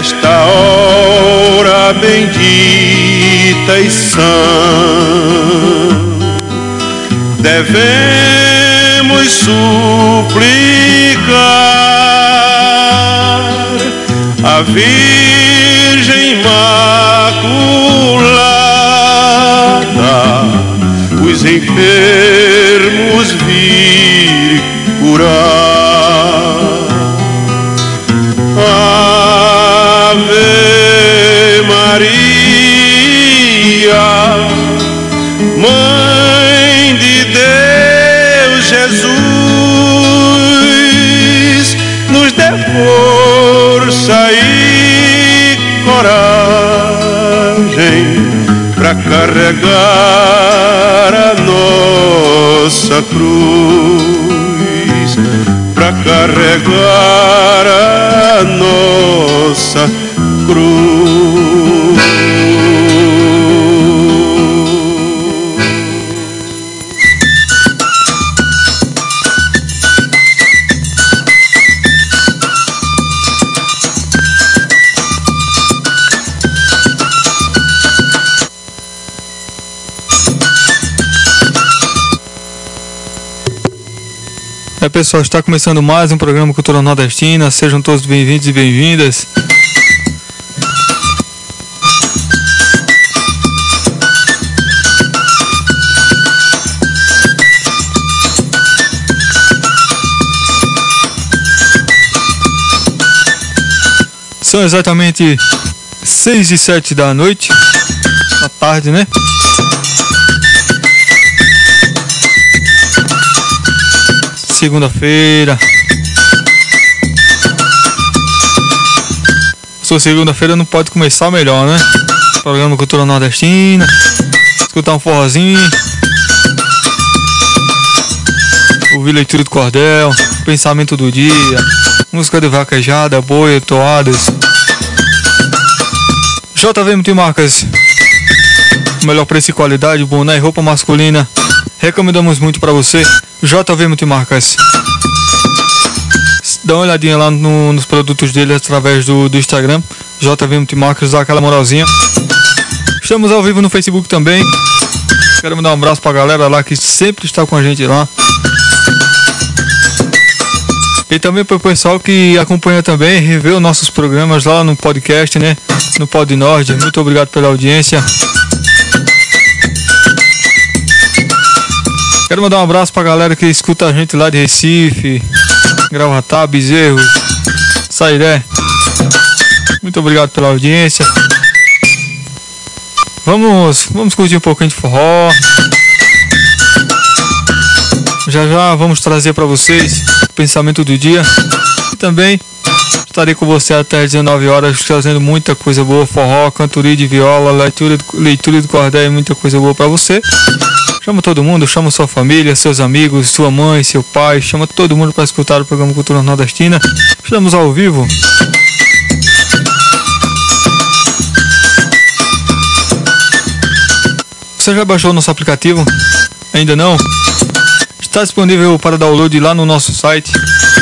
nesta hora bendita e sã devemos suplicar a Virgem Imaculada, os enfermos vir curar. Carregar a nossa cruz, para carregar a nossa cruz. Pessoal, está começando mais um programa Cultura Nordestina. Sejam todos bem-vindos e bem-vindas. São exatamente 6 e 7 da noite, da tarde, né? Segunda-feira. Sua segunda-feira não pode começar melhor, né? Programa Cultura Nordestina. Escutar um forrozinho. Ouvir leitura do cordel. Pensamento do dia. Música de vaquejada, boia, toadas. JV Multimarcas. Melhor preço e qualidade, boné e roupa masculina. Recomendamos muito para você. JV Multimarcas. Dá uma olhadinha lá no, nos produtos dele através do, do Instagram. JV Multimarcas, dá aquela moralzinha. Estamos ao vivo no Facebook também. Quero mandar um abraço pra galera lá que sempre está com a gente lá. E também para o pessoal que acompanha também, revê os nossos programas lá no podcast, né? No Pod Nord. Muito obrigado pela audiência. Quero mandar um abraço pra galera que escuta a gente lá de Recife, Gravatá, Bezerro, Sairé. Muito obrigado pela audiência. Vamos, vamos curtir um pouquinho de forró. Já já vamos trazer para vocês o pensamento do dia. E também estarei com você até às 19 horas trazendo muita coisa boa, forró, cantoria de viola, leitura, leitura do cordel e muita coisa boa para você. Chama todo mundo, chama sua família, seus amigos, sua mãe, seu pai, chama todo mundo para escutar o programa Cultura Nordestina. Estamos ao vivo. Você já baixou nosso aplicativo? Ainda não? Está disponível para download lá no nosso site.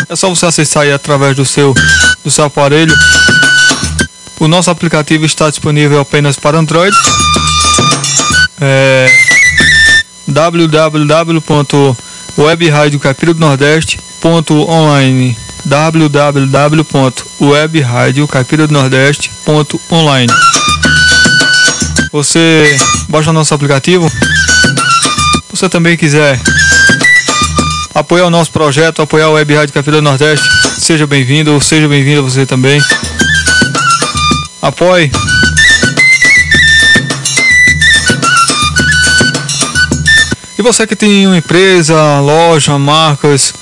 É só você acessar aí através do seu do seu aparelho. O nosso aplicativo está disponível apenas para Android. É, www.webradiocapira-do-nordeste.online www.webradiocapira-do-nordeste.online Você baixa nosso aplicativo. Você também quiser apoiar o nosso projeto, apoiar o Web Rádio do Nordeste, seja bem-vindo, seja bem-vindo você também. Apoie. E você que tem uma empresa, loja, marcas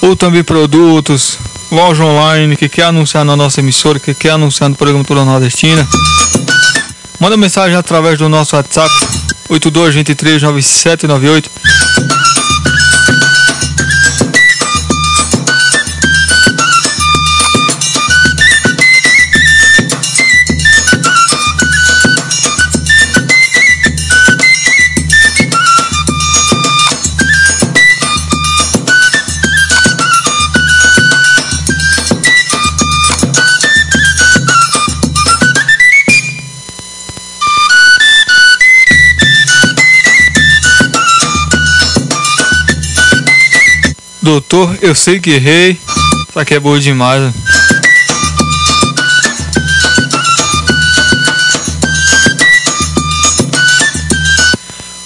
ou também produtos, loja online que quer anunciar na nossa emissora, que quer anunciar no programa Toda Nordestina, manda mensagem através do nosso WhatsApp 82239798 Doutor, eu sei que errei. Isso aqui é boa demais. Né?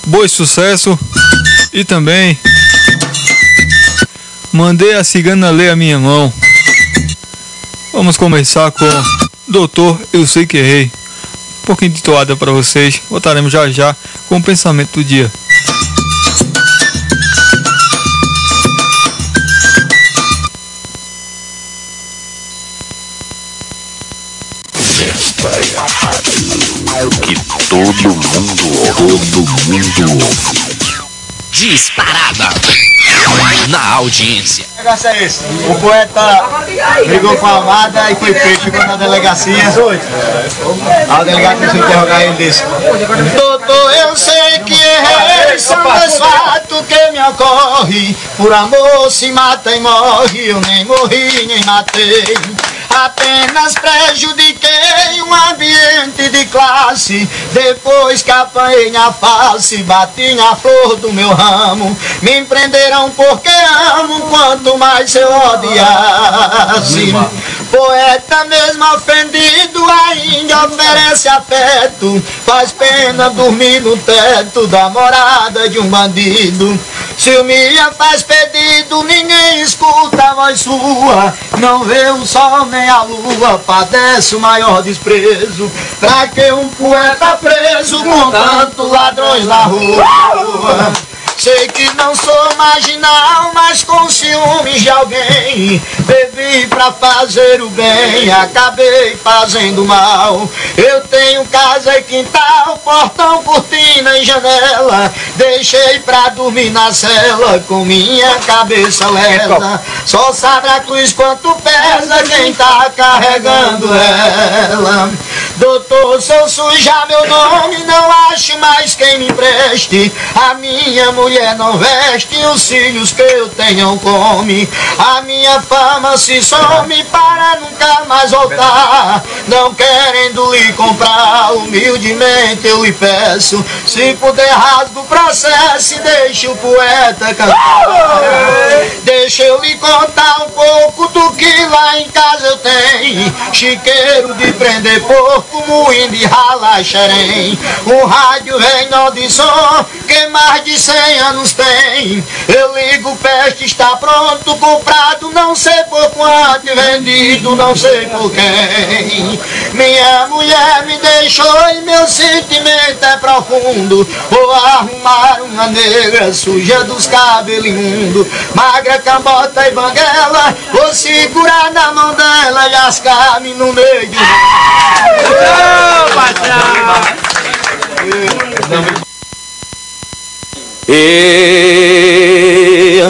Boa sucesso. E também mandei a cigana ler a minha mão. Vamos começar com Doutor, eu sei que errei. Um pouquinho de toada para vocês. Voltaremos já já com o pensamento do dia. Todo mundo, todo mundo. Disparada na audiência. O negócio é esse. O poeta brigou com a amada e foi preso, ficou na delegacia. A delegada começou a interrogar ele disse: Doutor, eu sei que errei, são dois fatos que me ocorrem. Por amor se mata e morre, eu nem morri, nem matei. Apenas prejudiquei ambiente de classe. Depois que apanhei na face, bati na flor do meu ramo. Me empreenderam porque amo, quanto mais eu odiasse. Poeta mesmo ofendido ainda oferece afeto. Faz pena dormir no teto da morada de um bandido. Se Mia faz pedido, ninguém escuta a voz sua. Não vê o sol nem a lua, padece o maior desprezo. Pra que um poeta preso com tantos ladrões na rua? Sei que não sou marginal, mas com ciúmes de alguém. Bebi pra fazer o bem, acabei fazendo mal. Eu tenho casa e quintal, portão, cortina e janela. Deixei pra dormir na cela com minha cabeça lela. Só sabe a cruz quanto pesa quem tá carregando ela. Doutor, eu sujar meu nome, não acho mais quem me preste. A minha mulher não veste os filhos que eu tenho come. A minha fama se some para nunca mais voltar. Não querendo lhe comprar, humildemente eu lhe peço. Se puder, rasga o processo e deixe o poeta cantar. Deixa eu lhe contar um pouco do que lá em casa eu tenho. Chiqueiro de prender porco, moinho de ralar xerém. Um rádio reino de som que mais de cem anos tem. Eu ligo, peste está pronto, comprado, não sei por quanto, vendido, não sei por quem. Minha mulher me deixou e meu sentimento é profundo. Vou arrumar uma negra suja dos cabelos imundo, magra, cambota e banguela. Vou segurar na mão dela e ascar-me no meio! E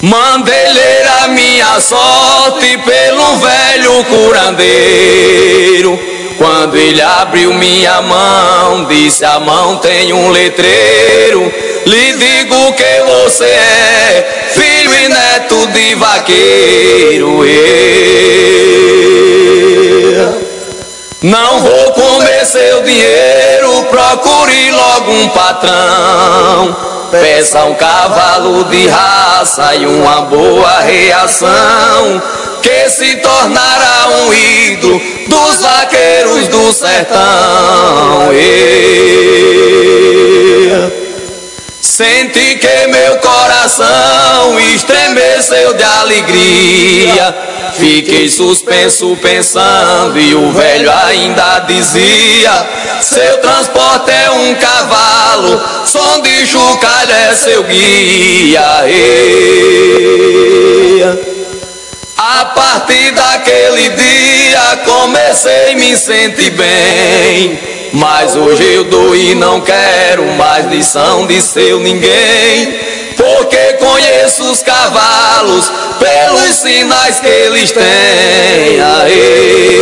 mandei ler a minha sorte pelo velho curandeiro. Quando ele abriu minha mão, disse a mão tem um letreiro. Lhe digo que você é filho e neto de vaqueiro. Não vou comer seu dinheiro, procure logo um patrão. Peça um cavalo de raça e uma boa reação. que se tornará um ídolo dos vaqueiros do sertão. Senti que meu coração estremeceu de alegria. Fiquei suspenso pensando e o velho ainda dizia: Seu transporte é um cavalo, som de chocalho é seu guia. A partir daquele dia comecei a me sentir bem. Mas hoje eu dou e não quero mais lição de seu ninguém. Porque conheço os cavalos pelos sinais que eles têm. Aê.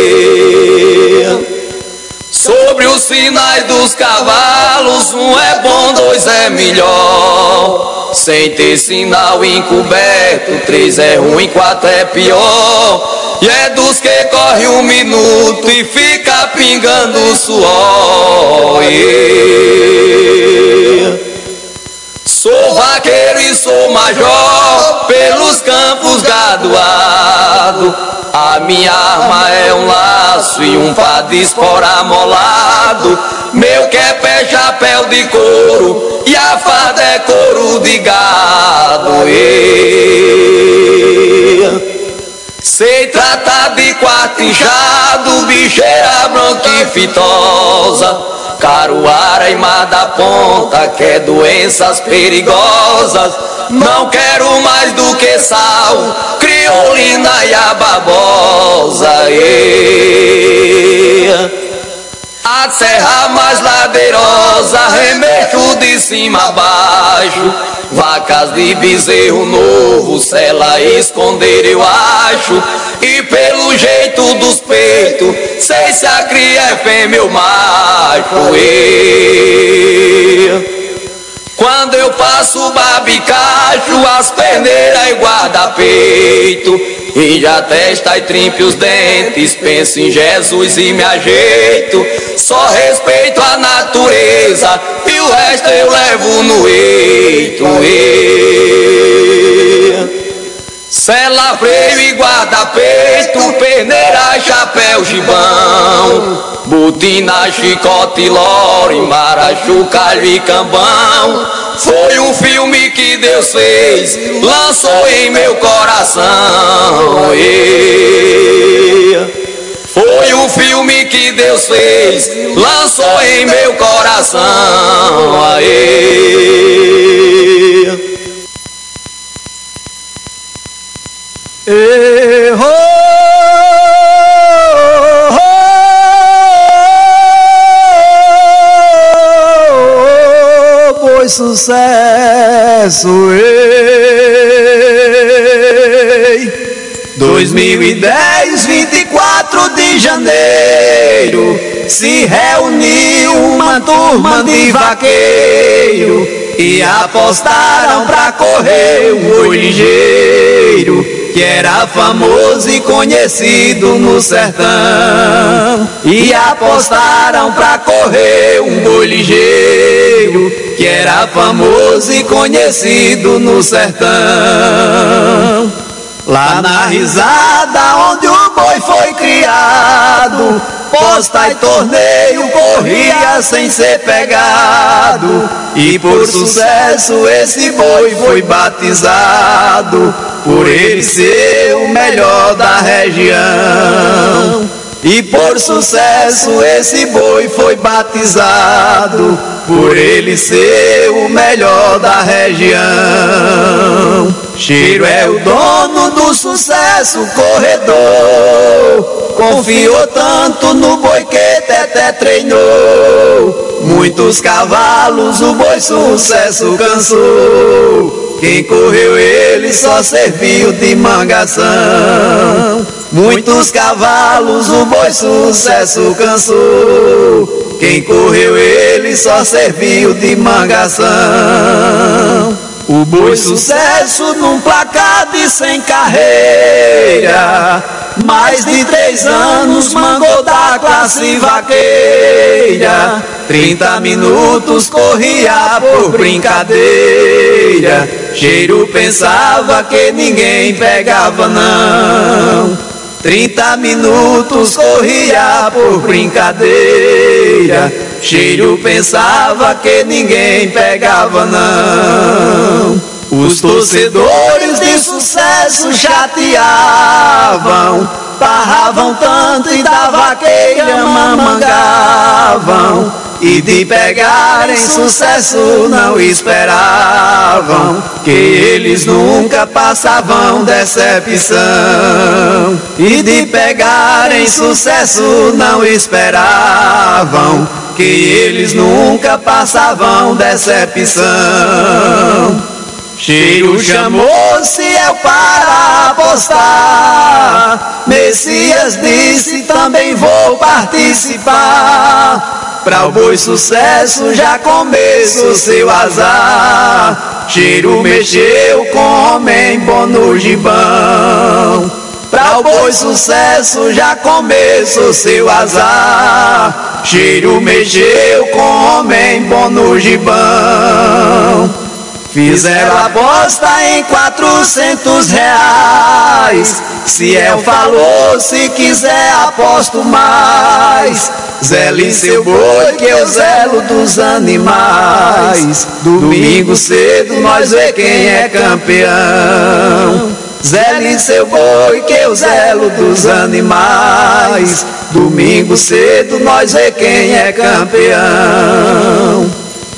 Sobre os sinais dos cavalos, um é bom, dois é melhor. Sem ter sinal encoberto, três é ruim, quatro é pior. E é dos que corre um minuto e fica pingando suor. Yeah. Sou vaqueiro e sou major pelos campos graduado. A minha arma é um laço e um de espora molado. Meu quepé é chapéu de couro e a farda é couro de gado. Yeah. Sei tratar de quartinchado, bicheira bronquifitosa, caruara e mar da ponta, que é doenças perigosas. Não quero mais do que sal, criolina e a babosa. E... Serra mais ladeirosa, remexo de cima a baixo. Vacas de bezerro novo, se ela esconder eu acho. E pelo jeito dos peitos, sei se a cria é fêmea ou macho. E... Quando eu passo babicacho, as perneiras e guarda-peito. E já testa e trimpe os dentes, penso em Jesus e me ajeito. Só respeito a natureza e o resto eu levo no eito. E... Sela, freio e guarda-peito, perneira, chapéu, gibão Botina, chicote, lore, marachu, e cambão Foi um filme que Deus fez, lançou em meu coração. E... Foi um filme que Deus fez, lançou em meu coração. Aê. Sucesso, ei. 2010, 24 de janeiro, se reuniu uma turma de vaqueiro e apostaram pra correr o boi ligeiro, que era famoso e conhecido no sertão. E apostaram pra correr um boi ligeiro, que era famoso e conhecido no sertão. Lá na risada onde o boi foi criado, posta e torneio corria sem ser pegado. E por sucesso esse boi foi batizado, por ele ser o melhor da região. E por sucesso esse boi foi batizado, por ele ser o melhor da região. Cheiro é o dono do sucesso corredor, confiou tanto no boi que Teté treinou. Muitos cavalos o boi sucesso cansou. Quem correu ele só serviu de mangação. Muitos cavalos o boi sucesso cansou. Quem correu ele só serviu de mangação. O boi sucesso num placar de sem carreira. Mais de três anos mangou da classe vaqueira. Trinta minutos corria por brincadeira. Cheiro pensava que ninguém pegava não. Trinta minutos corria por brincadeira. Cheiro pensava que ninguém pegava não. Os torcedores de sucesso chateavam, parravam tanto e da vaqueira mamangavam. E de pegarem sucesso não esperavam Que eles nunca passavam decepção. E de pegarem sucesso não esperavam Que eles nunca passavam decepção. Cheiro chamou Ciel para apostar. Messias disse também vou participar Pra boi sucesso já começo seu azar. Cheiro mexeu com homem bom no gibão. Pra boi sucesso já começo seu azar. Cheiro mexeu com homem bom no gibão Fizeram aposta em quatrocentos reais. Ciel falou, se quiser aposto mais. Zele seu boi que eu zelo dos animais. Domingo cedo nós vê quem é campeão. Zele seu boi que eu zelo dos animais. Domingo cedo nós vê quem é campeão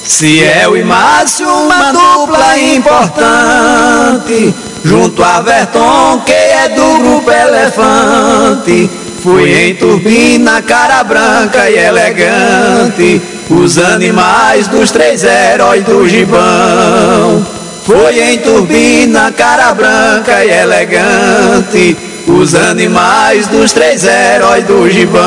Ciel e Márcio, uma dupla importante. Junto a Verton, que é do grupo Elefante. Fui em turbina, cara branca e elegante. Os animais dos três heróis do gibão. Foi em turbina, cara branca e elegante os animais dos três heróis do gibão.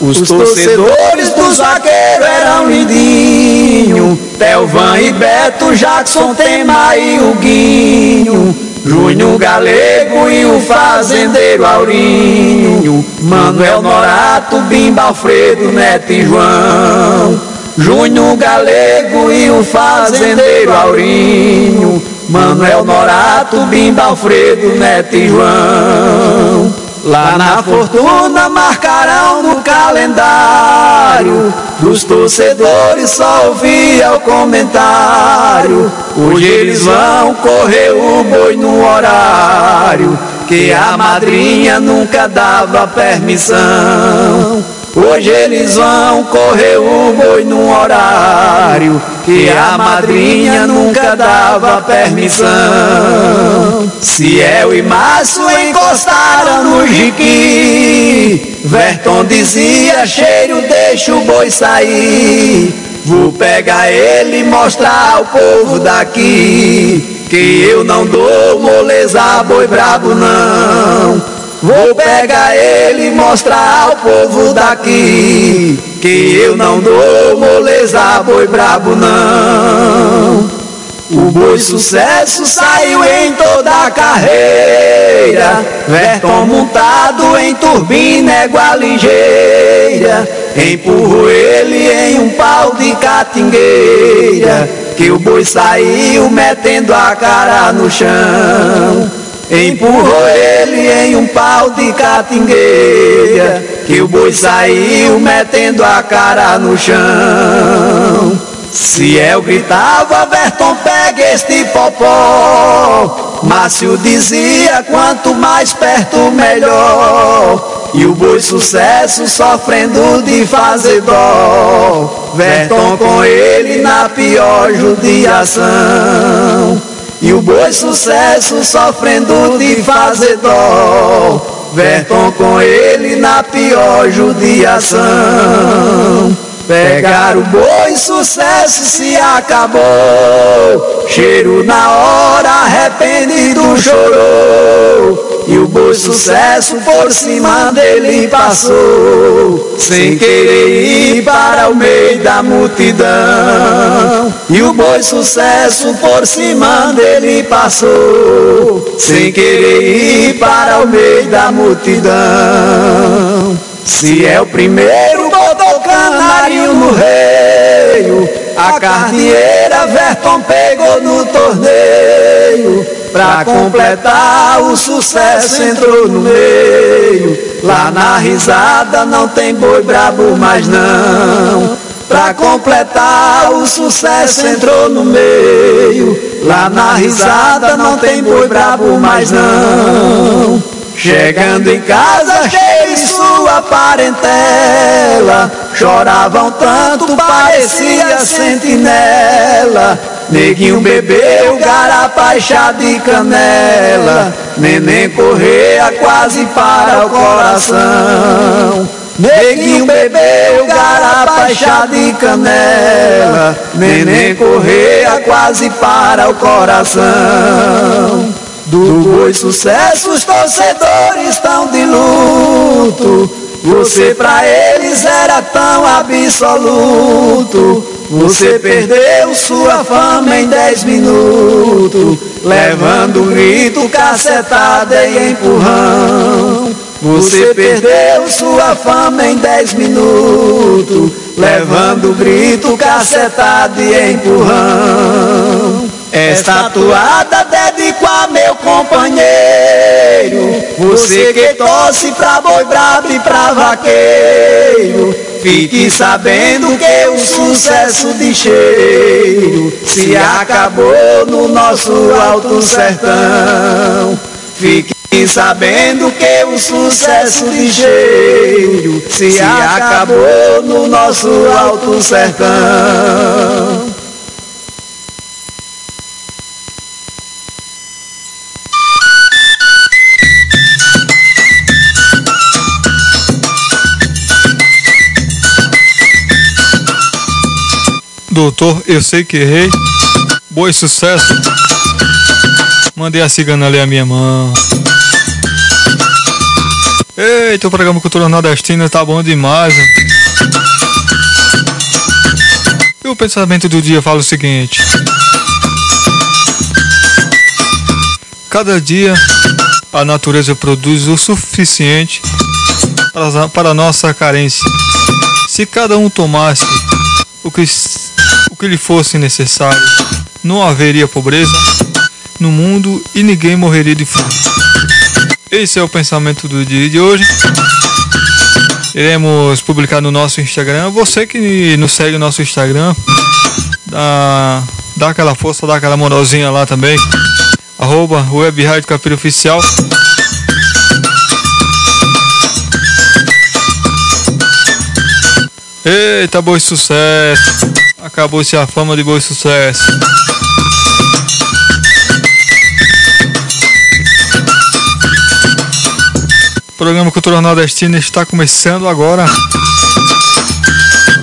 Os torcedores dos vaqueiros eram lindinho, Telvan e Beto, Jackson, Tema e o Guinho. Júnior Galego e o fazendeiro Aurinho, Manuel Norato, Bimba, Alfredo, Neto e João. Júnior Galego e o fazendeiro Aurinho, Manuel Norato, Bimba, Alfredo, Neto e João. Lá na fortuna marcarão no calendário Dos torcedores só ouvia o comentário Hoje eles vão correr o boi no horário Que a madrinha nunca dava permissão Hoje eles vão correr o boi num horário que a madrinha nunca dava permissão. Ciel e Márcio encostaram no jiqui. Verton dizia: cheiro, deixa o boi sair. Vou pegar ele e mostrar ao povo daqui que eu não dou moleza boi brabo não. Vou pegar ele e mostrar ao povo daqui Que eu não dou moleza boi brabo não. O boi sucesso saiu em toda a carreira. Verton montado em turbina égua ligeira. Empurro ele em um pau de catingueira. Que o boi saiu metendo a cara no chão Empurrou ele em um pau de catingueira Que o boi saiu metendo a cara no chão. Ciel gritava, Berton pega este popó. Márcio dizia, quanto mais perto melhor. E o boi sucesso sofrendo de fazer dó. Verton com ele na pior judiação e o boi sucesso sofrendo de fazer dó Verton com ele na pior judiação Pegar o boi, sucesso se acabou. Cheiro na hora, arrependido chorou. E o boi, sucesso por cima dele passou. Sem querer ir para o meio da multidão. E o boi, sucesso por cima dele passou. Sem querer ir para o meio da multidão. Se é o primeiro, botou canário no reio. A carneira Verton pegou no torneio. Pra completar o sucesso entrou no meio. Lá na risada não tem boi brabo mais não. Pra completar o sucesso entrou no meio. Lá na risada não tem boi brabo mais não. Chegando em casa, cheio sua parentela, choravam tanto, parecia sentinela. Neguinho bebeu garapa chá de canela, neném correia quase para o coração. Neguinho bebeu garapa chá de canela, neném correia quase para o coração. Do boi sucesso os torcedores estão de luto. Você pra eles era tão absoluto. Você perdeu sua fama em dez minutos, levando grito, cacetada e empurrão. Você perdeu sua fama em dez minutos, levando grito, cacetada e empurrão. Esta toada meu companheiro. Você que torce pra boi brabo e pra vaqueiro Fique sabendo que o sucesso de cheiro Se acabou no nosso alto sertão. Fique sabendo que o sucesso de cheiro Se acabou no nosso alto sertão Doutor, eu sei que errei. Boi sucesso. Mandei a cigana ler a minha mão. Eita, o programa Cultura Nordestina tá bom demais. Né? E o pensamento do dia fala o seguinte: Cada dia a natureza produz o suficiente para, para a nossa carência. Se cada um tomasse o que o que lhe fosse necessário. Não haveria pobreza no mundo e ninguém morreria de fome. Esse é o pensamento do dia de hoje. Iremos publicar no nosso Instagram. Você que nos segue no nosso Instagram, dá, dá aquela força, dá aquela moralzinha lá também. Arroba Web Rádio Capira Oficial. Eita, bom sucesso! Acabou-se a fama de bom sucesso. O programa Cultura Nordestina está começando agora.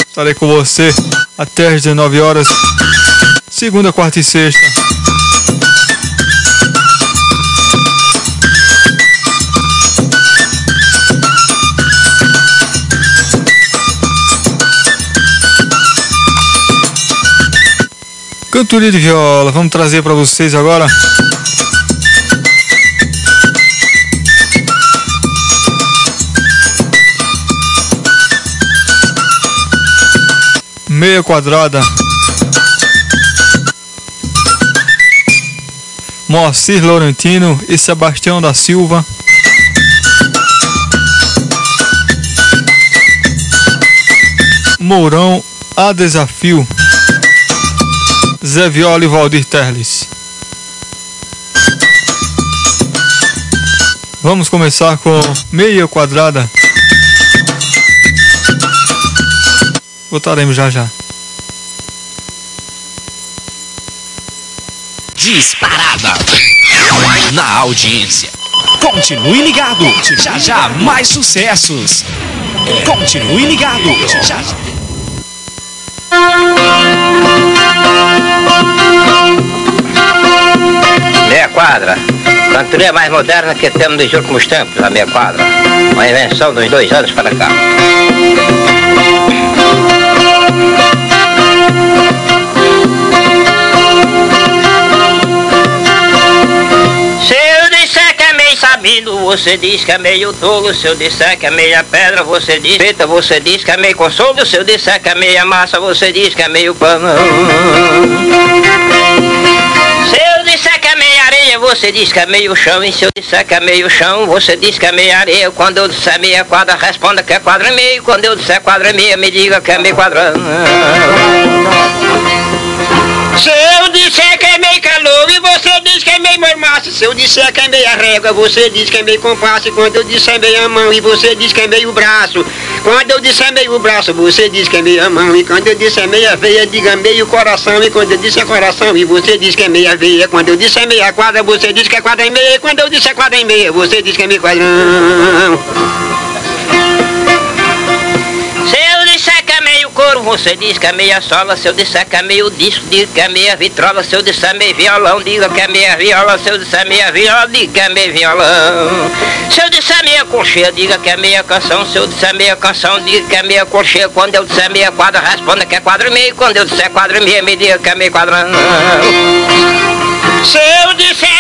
Estarei com você até às 19 horas, segunda, quarta e sexta. Cantoria de viola, vamos trazer para vocês agora. Meia quadrada. Moacir Laurentino e Sebastião da Silva. Mourão a desafio. Zé Viola e Valdir Terles. Vamos começar com meia quadrada. Voltaremos já já. Disparada na audiência. Continue ligado. Já já mais sucessos. Continue ligado. Já já. Meia quadra. Cantoria mais moderna que temos nos últimos tempos, a meia quadra. Uma invenção dos dois anos para cá. É sabido, você diz que é meio tolo. Se eu disser que é meia pedra, você diz preta, você diz que é meio consolo. Se eu disser que é meia massa, você diz que é meio pano. Você diz que é meio chão. E se eu disser que é meio chão, você diz que é meia areia. Quando eu disser meia quadra, responda que é quadra e meio. Quando eu disser quadra e meia, me diga que é meio quadrado. Se eu disser que é meio calor e você diz que é meio mormaço Se eu disser que é meia régua, você diz que é meio compasso E quando eu disser meia mão e você diz que é meio braço Quando eu disser meio braço, você diz que é meia mão. E quando eu disser meia veia, diga meio coração. E quando eu disser coração e você diz que é meia veia. Quando eu disser meia quadra, você diz que é quadra e meia. E quando eu disser quadra e meia, você diz que é meio quadrão você diz que é meia sola. Se eu disser que é meio disco, diga que é meia vitrola. Se eu disser meio violão, diga que é meia viola. Se eu disser meia viola, diga que é meio violão. Se eu disser meia colcheia, diga que é meia canção. Se eu disser meia canção, diga que é meia colcheia. Quando eu disser meia quadra, responda que é quadro e meio. Quando eu disser quadro e meio, me diga que é meio quadrão. Se eu disser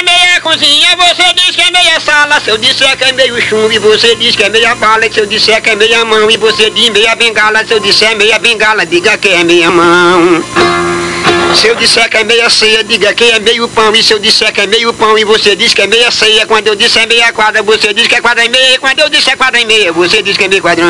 cozinha, você diz que é meia sala. Se eu disser que é meio chumbo, e você diz que é meia bala. Se eu disser que é meia mão, e você diz meia bengala. Se eu disser meia bengala, diga que é meia mão. Se eu disser que é meia ceia, diga que é meio pão. E se eu disser que é meio pão e você diz que é meia ceia, quando eu disser meia quadra, você diz que é quadra e meia. Quando eu disser quadra e meia, você diz que é meio quadrão.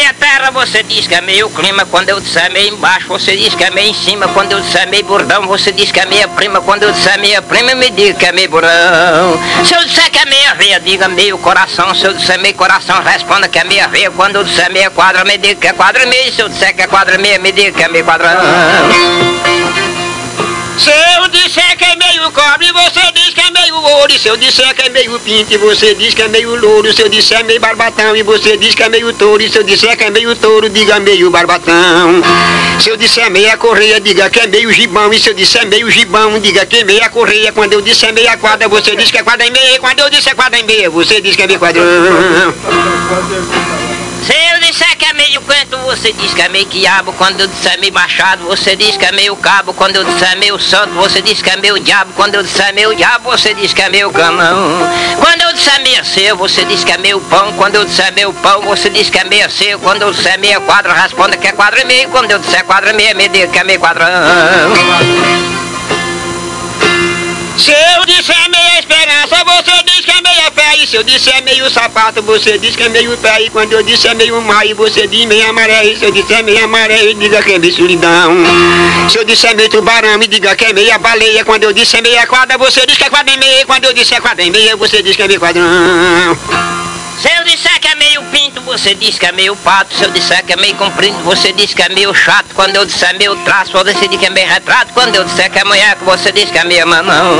Meia terra, você diz que é meio clima. Quando eu disser meio embaixo, você diz que é meio em cima. Quando eu disser meio bordão, você diz que é meia prima. Quando eu disser meia prima, me diga que é meio bordão. Se eu disser que é meia veia, diga meio coração. Se eu disser meio coração, responda que é meia veia. Quando eu disser meia quadra, me diga que é quadra e meio. Se eu disser que é quadra e meia, me diga que é meio quadrão. Se eu disser que é meio cobre, você diz que é meio ouro. E se eu disser que é meio pinto, e você diz que é meio louro. Se eu disser meio barbatão, e você diz que é meio touro. E se eu disser que é meio touro, diga meio barbatão. Se eu disser meia correia, diga que é meio gibão. E se eu disser meio gibão, diga que é meia correia. Quando eu disser meia quadra, você diz que é quadra e meia. Quando eu disser quadra e meia, você diz que é meio quadrão. Se eu disser que é meio canto, você diz que é meio quiabo. Quando eu disser meio machado, você diz que é meio cabo. Quando eu disser meio santo, você diz que é meio diabo. Quando eu disser meio diabo, você diz que é meio canão. Quando eu disser meia seu, você diz que é meio pão. Quando eu disser meio pão, você diz que é meia seu. Quando eu disser meia quadra, responda que é quadra e meio. Quando eu disser quadra e meia, me diga que é meio quadrão. Se eu disser meia esperança, você diz que é meia fé. E se eu disser meio sapato, você diz que é meio pé. E quando eu disser meio mar, você diz meia maré. E se eu disser meia maré, diga que é meio solidão. Se eu disser meio tubarão, me diga que é meia baleia. Quando eu disser meia quadra, você diz que é quadra e meia. Quando eu disser quadra e meia, você diz que é meio quadrão. Se eu disser que é meio pinto, você diz que é meio pato. Se eu disser que é meio comprido, você diz que é meio chato. Quando eu disser meio traço, você diz que é meio retrato. Quando eu disser que é mulher, você diz que é meio mamão.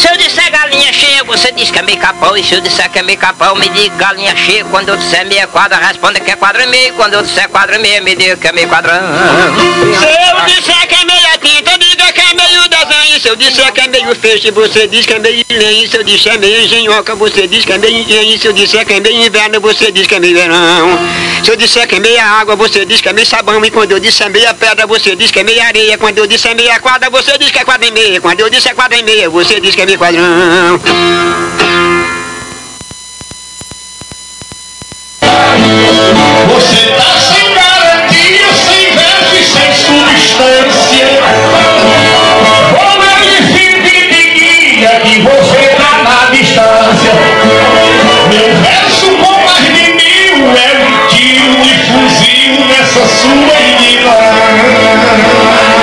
Se eu disser galinha cheia, você diz que é meio capão. E se eu disser que é meio capão, me diga galinha cheia. Quando eu disser meia quadra, responda que é quadra e meio. Quando eu disser quadra e meia, me diga que é meio quadrão. Se eu disser que é meia é meio eu disser que é meio feixe, você diz que é meio. Se eu disser meio engenhoca, você diz que é meio. Se eu disser que é meio inverno, você diz que é meio verão. Se eu disser que é meia água, você diz que é meio sabão. E quando eu disser meia pedra, você diz que é meia areia. Quando eu disser meia quadra, você diz que é quadra e meia. Quando eu disser quadra e meia, você diz que é meio quadrão. Verso com mais mil é um tiro de fuzil nessa sua ignorância.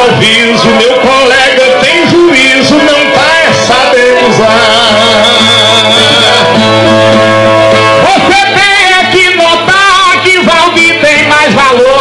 improviso, meu colega tem juízo, não tá essa usar. Você tem é que notar que Valdir tem mais valor.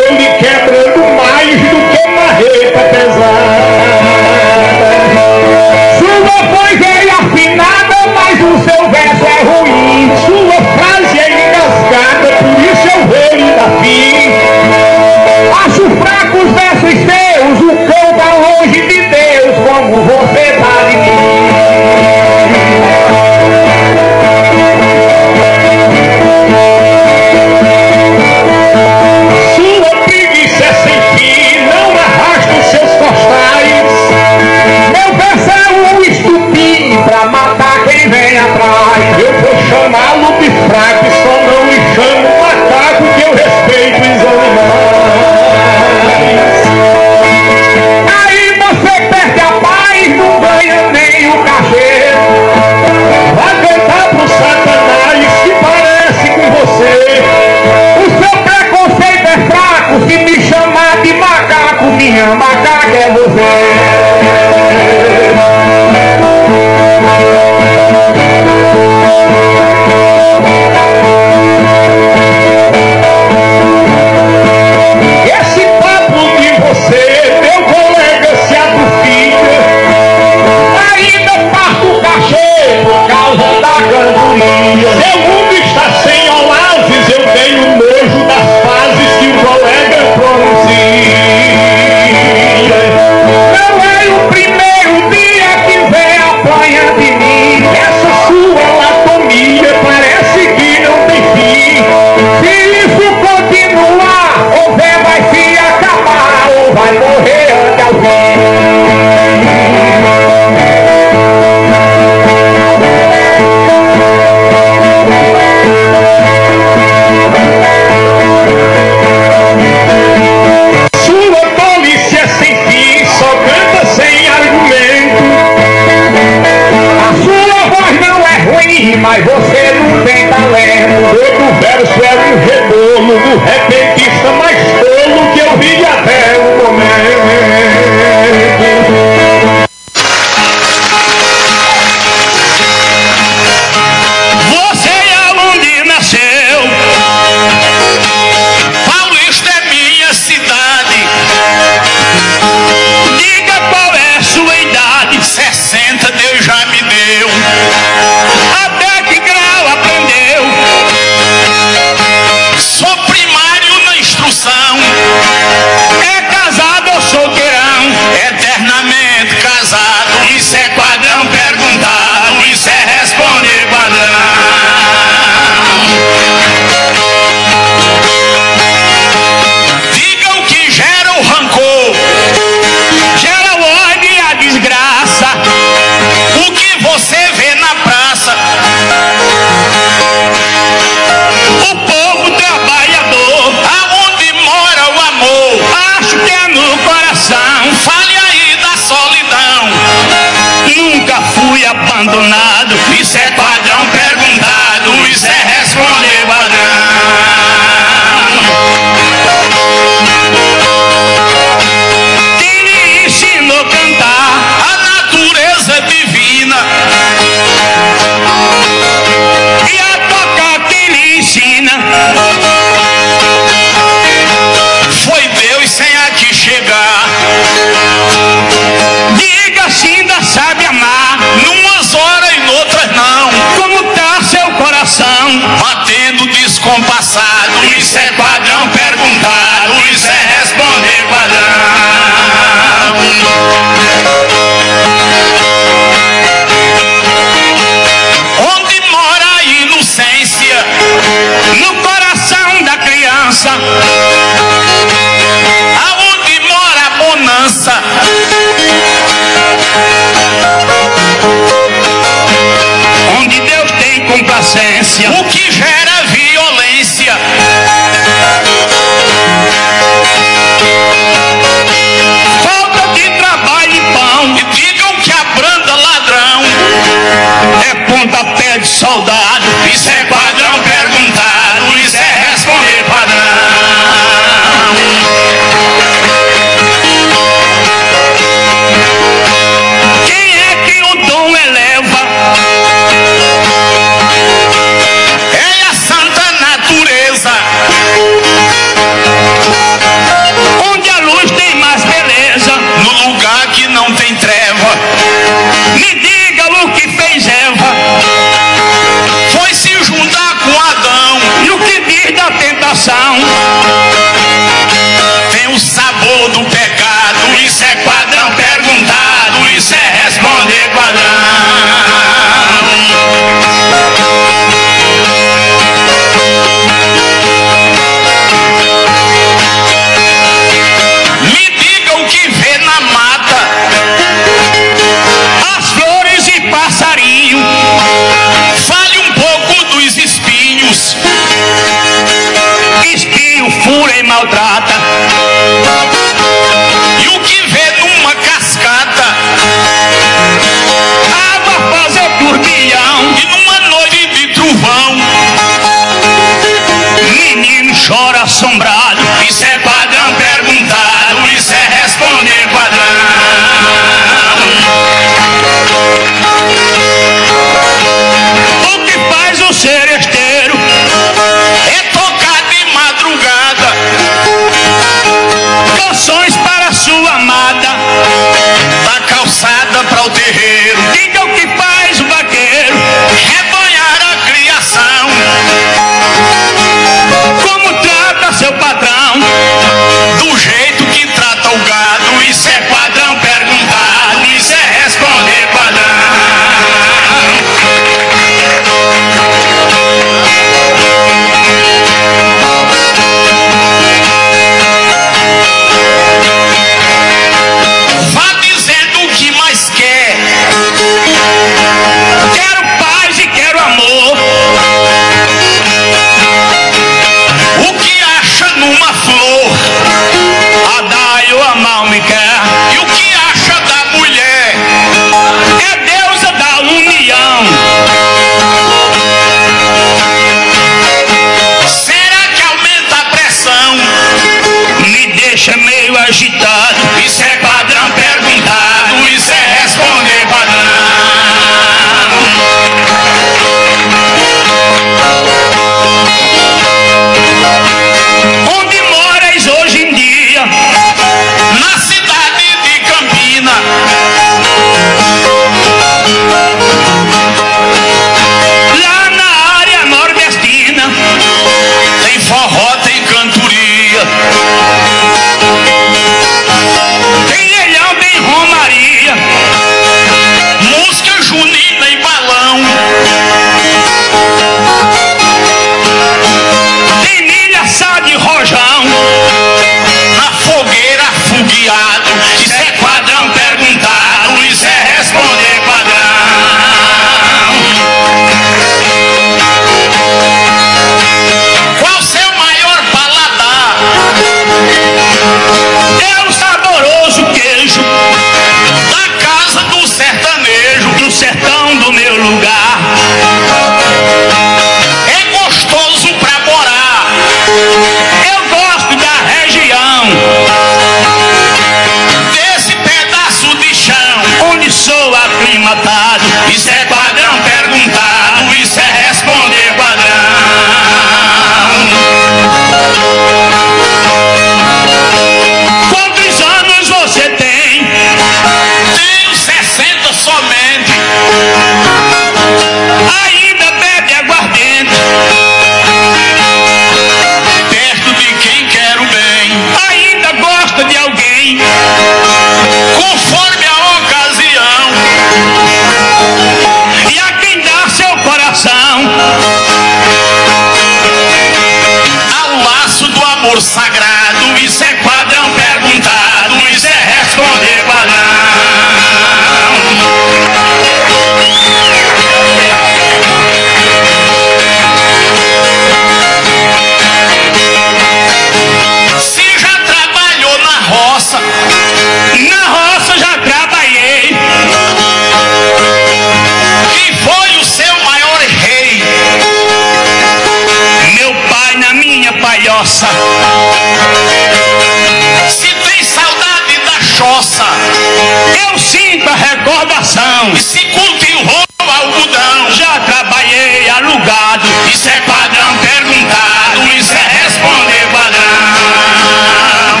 algodão. Se cultivou algodão. Já trabalhei alugado. Isso é padrão perguntado. Isso é responder padrão. É.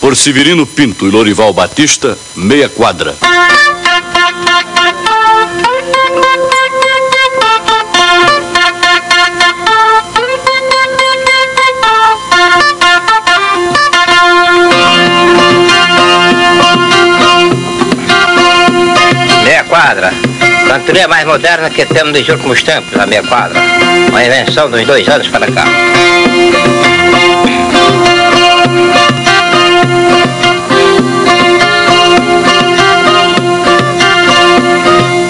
Por Severino Pinto e Lorival Batista, meia quadra. Cantoria mais moderna que temos nos últimos tempos, a meia quadra. Uma invenção dos dois anos para cá.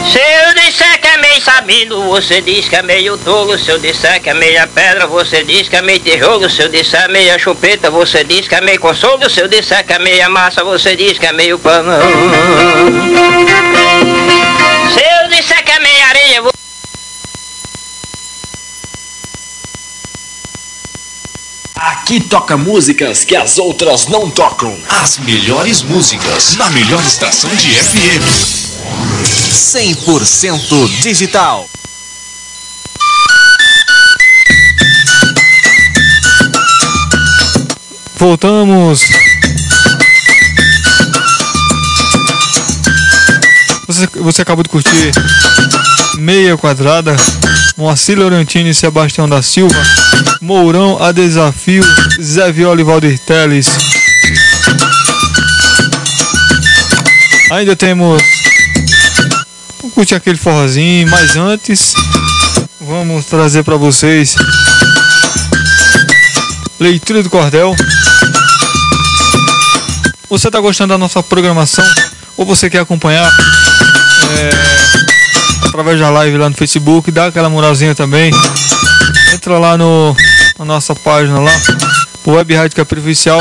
Se eu disser que é meio sabido, você diz que é meio tolo. Se eu disser que é meia pedra, você diz que é meio tijolo. Se eu disser meia chupeta, você diz que é meio consolo. Se eu disser que é meia massa, você diz que é meio pano. Aqui toca músicas que as outras não tocam. As melhores músicas na melhor estação de FM. 100% digital. Voltamos. Você, você acabou de curtir Meia Quadrada, Moacir Laurentini Sebastião da Silva, Mourão a Desafio, Zé Viola e Valdir Teles. Ainda temos. Vamos curtir aquele forrozinho, mas antes vamos trazer para vocês leitura do cordel. Você está gostando da nossa programação ou você quer acompanhar é, através da live lá no Facebook, dá aquela moralzinha também. Entra lá no, na nossa página lá, Web Rádio Capri Oficial.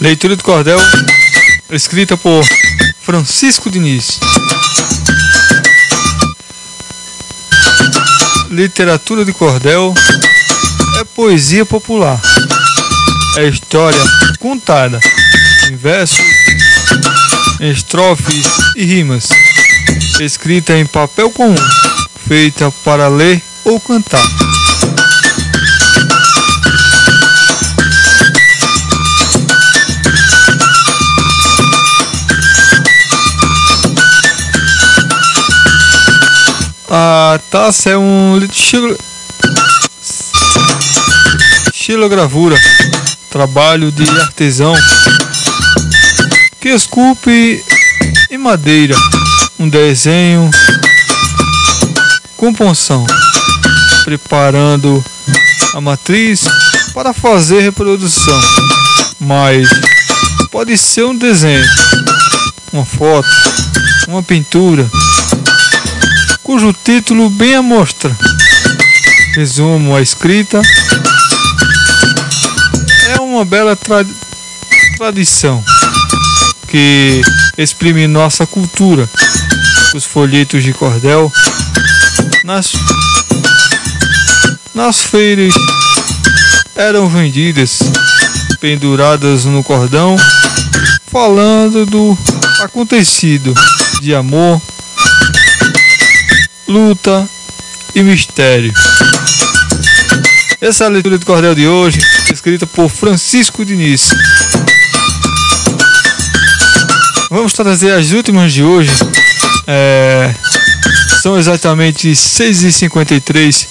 Leitura do Cordel, escrita por Francisco Diniz. Literatura de cordel é poesia popular. É história contada em versos, em estrofes e rimas. Escrita em papel comum, feita para ler ou cantar. A taça é um estilo estilogravura, trabalho de artesão. Que esculpe em madeira. Um desenho com punção, preparando a matriz para fazer reprodução. Mas pode ser um desenho, uma foto, uma pintura cujo título bem a mostra. Resumo a escrita. É uma bela tra tradição que exprime nossa cultura. Os folhetos de cordel nas, nas feiras eram vendidas, penduradas no cordão, falando do acontecido de amor, luta e mistério. Essa é a leitura do cordel de hoje, escrita por Francisco Diniz. Vamos trazer as últimas de hoje. É, são exatamente 6h53.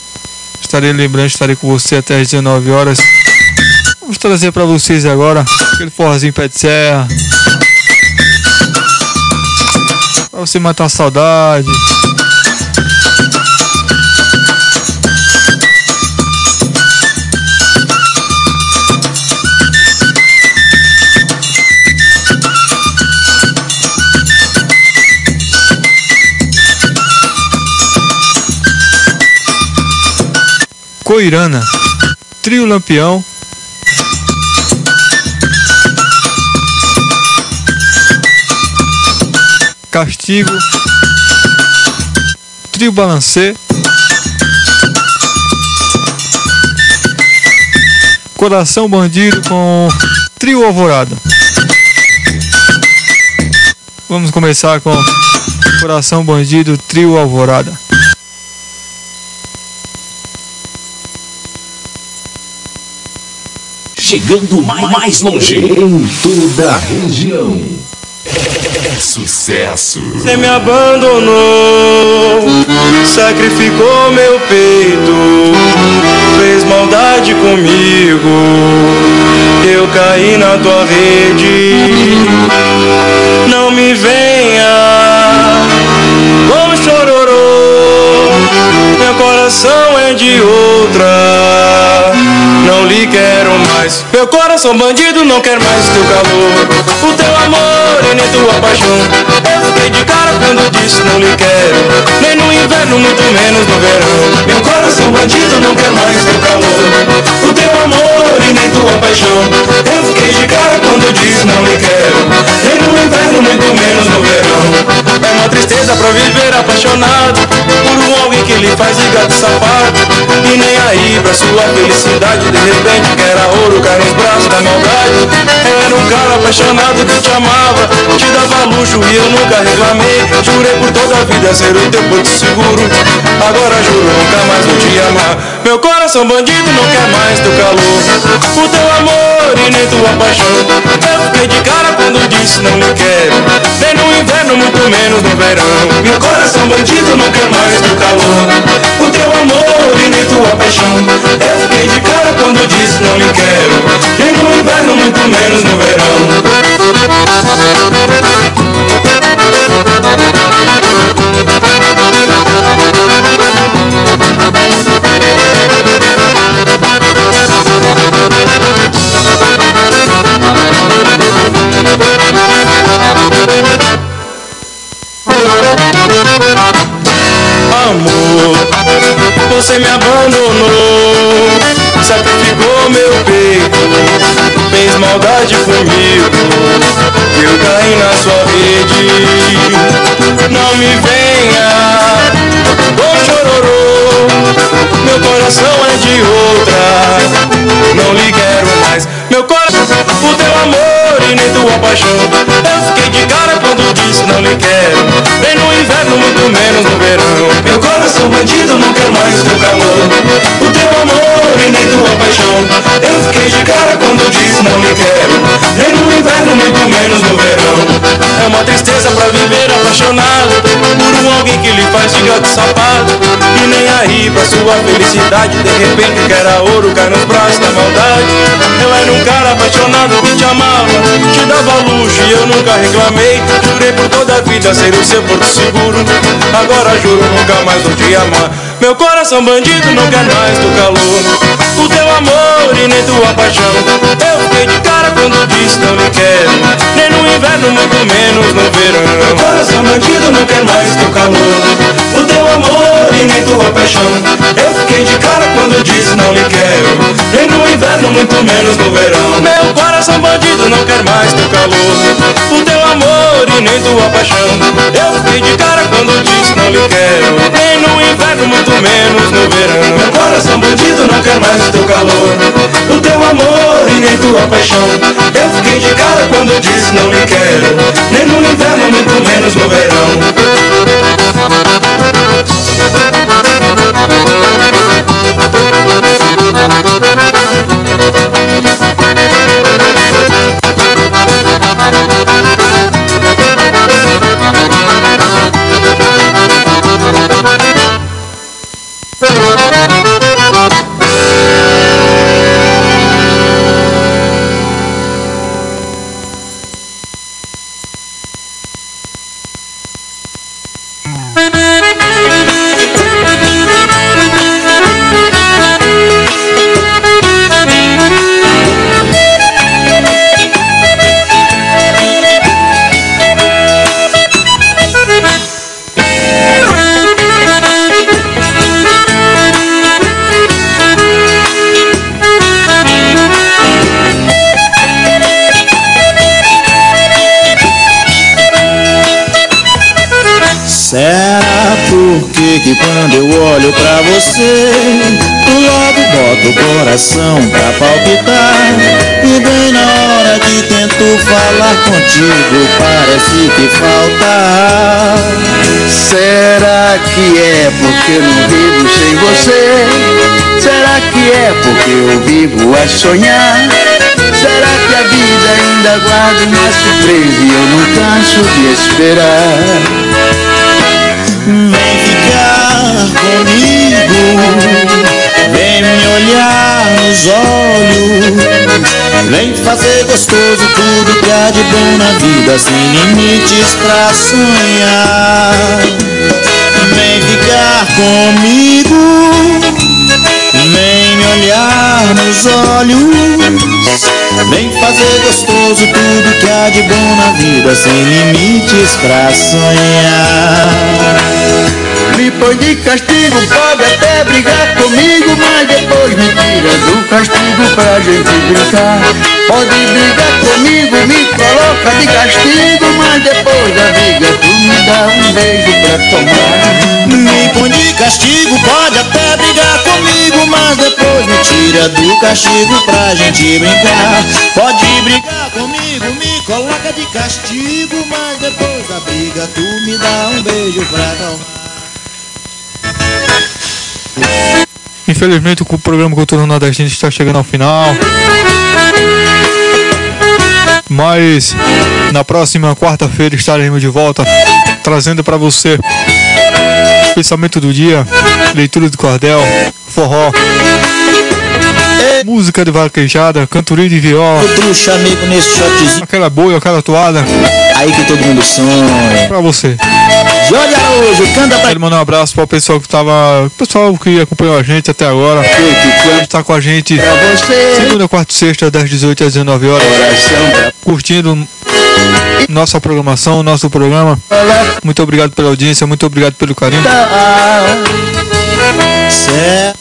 Estarei lembrando, estarei com você até as 19 horas. Vamos trazer para vocês agora aquele forrozinho pé de serra. Pra você matar a saudade. Coirana, Trio Lampião, Castigo, Trio Balancê, Coração Bandido com Trio Alvorada. Vamos começar com Coração Bandido, Trio Alvorada. Chegando mais, mais longe em toda a região. É sucesso. Você me abandonou, sacrificou meu peito, fez maldade comigo. Eu caí na tua rede. Não me venha coração é de outra. Não lhe quero mais. Meu coração bandido não quer mais teu calor. O teu amor e nem tua paixão. Eu fiquei de cara quando disse não lhe quero. Nem no inverno, muito menos no verão. Meu coração bandido não quer mais teu calor. O teu amor e nem tua paixão. Eu fiquei de cara quando disse não lhe quero. Nem no inverno, muito menos no verão. Tristeza pra viver apaixonado por um alguém que lhe faz ligar de sapato. E nem aí pra sua felicidade, de repente quer a ouro, cai nos braços da maldade. Era um cara apaixonado que te amava, te dava luxo e eu nunca reclamei. Jurei por toda a vida ser o teu porto seguro. Agora juro nunca mais vou te amar. Meu coração bandido não quer mais teu calor. O teu amor e nem tua paixão. Eu fiquei de cara quando disse não lhe quero. Nem no inverno, muito menos no verão. Meu coração bandido não quer mais teu calor. O teu amor e nem tua paixão. Eu fiquei de cara quando disse não lhe quero. Nem no inverno, muito menos no verão. Você me abandonou, sacrificou meu peito, maldade comigo, eu caí na sua rede. Não me venha, ô chororô, meu coração é de outra, não lhe quero mais. Meu coração, o teu amor e nem tua paixão. Eu fiquei de cara quando disse não lhe quero, nem no inverno, muito menos no verão. Meu coração bandido não quer mais teu calor, o teu amor e nem tua paixão. Eu fiquei de cara quando disse não lhe quero, nem no inverno, muito menos no verão. É uma tristeza pra viver apaixonado por um alguém que lhe faz de gato sapato. E nem aí pra sua felicidade, de repente quer a ouro, cai nos braços da. E eu nunca reclamei. Jurei por toda a vida ser o seu porto seguro. Agora juro nunca mais vou te amar. Meu coração bandido não quer mais do calor. O teu amor e nem tua paixão. Eu fiquei de cara quando disse não lhe quero. Nem no inverno, muito menos no verão. Meu coração bandido não quer mais teu calor. O teu amor e nem tua paixão. Eu fiquei de cara quando disse não lhe quero. Nem no inverno, muito menos no verão. Meu coração bandido não quer mais teu calor. O teu amor e nem tua paixão. Eu fiquei de cara quando disse não lhe quero. Nem no inverno, muito menos no verão. Meu coração bandido não quer mais teu calor. O teu amor e nem tua paixão. Eu fiquei de cara quando disse não lhe quero. Nem no inverno, muito menos no verão. Será porque que quando eu olho pra você Logo boto o coração pra palpitar E bem na hora que tento falar contigo Parece que falta. Será que é porque eu não vivo sem você? Será que é porque eu vivo a sonhar? Será que a vida ainda guarda uma surpresa e eu não canso de esperar? Vem me olhar nos olhos Vem fazer gostoso tudo que há de bom na vida Sem limites pra sonhar. Vem ficar comigo Vem me olhar nos olhos Vem fazer gostoso tudo que há de bom na vida Sem limites pra sonhar Me põe de castigo, pode até brigar comigo Mas depois me tira do castigo pra gente brincar. Pode brigar comigo, me coloca de castigo Mas depois da briga tu me dá um beijo pra tomar. Me põe de castigo, pode até brigar comigo Mas depois me tira do castigo pra gente brincar. Pode brigar comigo, me coloca de castigo Mas depois da briga tu me dá um beijo pra tomar Infelizmente o programa Cultura Nordestina está chegando ao final. Mas na próxima quarta-feira estaremos de volta trazendo para você pensamento do dia, leitura de cordel, forró, música de vaquejada, cantoria de viola, aquela boia, aquela toada Aí que todo mundo sonha. Para você. Jorge Araújo, canta pra Quero mandar um abraço para o pessoal que tava, o pessoal que acompanhou a gente até agora, que está com a gente segunda, quarta e sexta das 18 às 19 horas, curtindo nossa programação, nosso programa. Muito obrigado pela audiência, muito obrigado pelo carinho.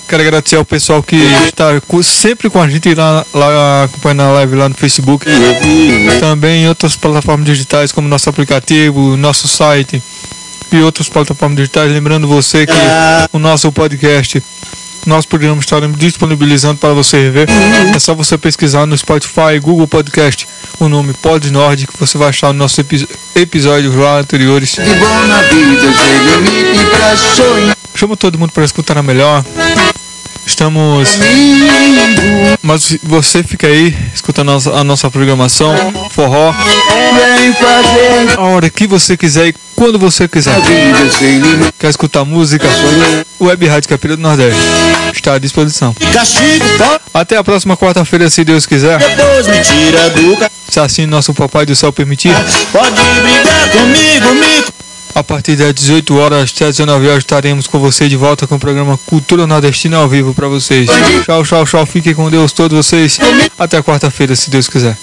Quero agradecer ao pessoal que está sempre com a gente lá, lá acompanhando a live lá no Facebook. Também em outras plataformas digitais como nosso aplicativo, nosso site e outras plataformas digitais. Lembrando você que o nosso podcast, nosso programa estaremos disponibilizando para você ver. É só você pesquisar no Spotify, Google Podcast, o nome Pod Nord, que você vai achar os nossos epi- episódios lá anteriores. Na vida, Chama todo mundo para escutar a melhor. Estamos. Mas você fica aí escutando a nossa, programação, forró, a hora que você quiser e quando você quiser. Quer escutar música? Web Rádio Capira do Nordeste está à disposição. Até a próxima quarta-feira, se Deus quiser. Se assim nosso Papai do Céu permitir. Pode brigar comigo, me A partir das 18 horas até 19 horas estaremos com você de volta com o programa Cultura Nordestina ao vivo para vocês. Tchau, tchau, tchau. Fiquem com Deus todos vocês. Até quarta-feira, se Deus quiser.